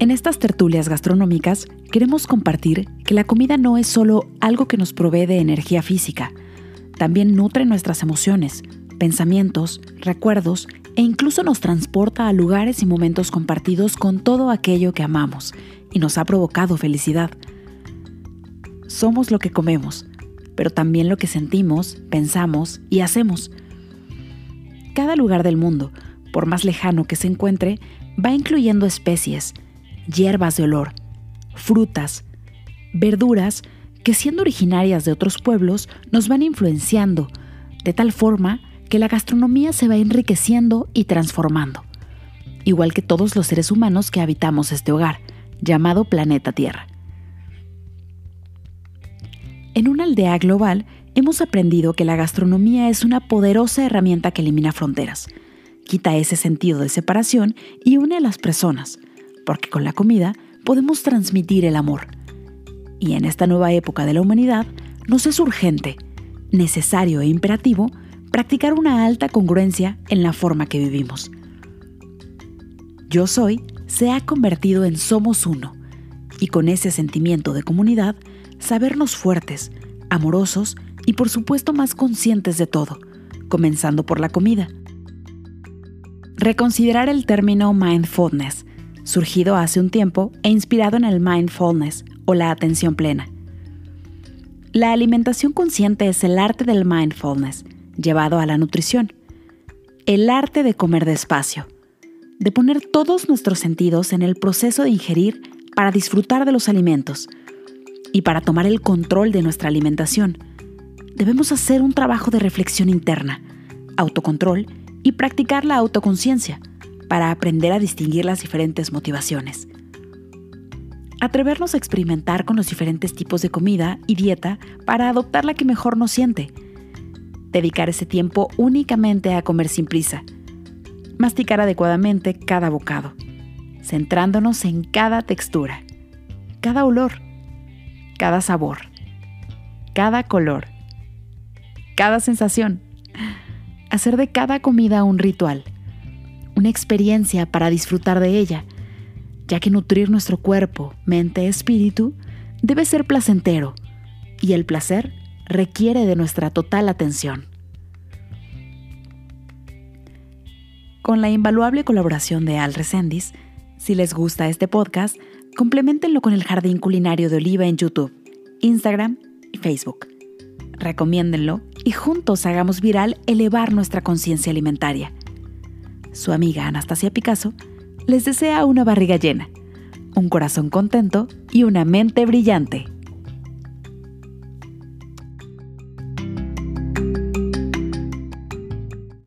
En estas tertulias gastronómicas queremos compartir que la comida no es solo algo que nos provee de energía física, también nutre nuestras emociones, pensamientos, recuerdos e incluso nos transporta a lugares y momentos compartidos con todo aquello que amamos y nos ha provocado felicidad. Somos lo que comemos, pero también lo que sentimos, pensamos y hacemos. Cada lugar del mundo, por más lejano que se encuentre, va incluyendo especies, hierbas de olor, frutas, verduras que siendo originarias de otros pueblos nos van influenciando, de tal forma que la gastronomía se va enriqueciendo y transformando, igual que todos los seres humanos que habitamos este hogar, llamado planeta Tierra. En una aldea global hemos aprendido que la gastronomía es una poderosa herramienta que elimina fronteras, quita ese sentido de separación y une a las personas, porque con la comida podemos transmitir el amor. Y en esta nueva época de la humanidad nos es urgente, necesario e imperativo practicar una alta congruencia en la forma que vivimos. Yo soy se ha convertido en somos uno, y con ese sentimiento de comunidad, sabernos fuertes, amorosos y por supuesto más conscientes de todo, comenzando por la comida. Reconsiderar el término mindfulness, surgido hace un tiempo e inspirado en el mindfulness o la atención plena. La alimentación consciente es el arte del mindfulness, llevado a la nutrición. El arte de comer despacio, de poner todos nuestros sentidos en el proceso de ingerir para disfrutar de los alimentos y para tomar el control de nuestra alimentación. Debemos hacer un trabajo de reflexión interna, autocontrol y practicar la autoconciencia para aprender a distinguir las diferentes motivaciones. Atrevernos a experimentar con los diferentes tipos de comida y dieta para adoptar la que mejor nos siente. Dedicar ese tiempo únicamente a comer sin prisa. Masticar adecuadamente cada bocado, centrándonos en cada textura, cada olor, cada sabor, cada color, cada sensación. Hacer de cada comida un ritual una experiencia para disfrutar de ella, ya que nutrir nuestro cuerpo, mente, espíritu debe ser placentero y el placer requiere de nuestra total atención. Con la invaluable colaboración de Al Resendis, si les gusta este podcast, complementenlo con el Jardín Culinario de Oliva en YouTube, Instagram y Facebook. Recomiéndenlo y juntos hagamos viral elevar nuestra conciencia alimentaria su amiga Anastasia Picasso, les desea una barriga llena, un corazón contento y una mente brillante.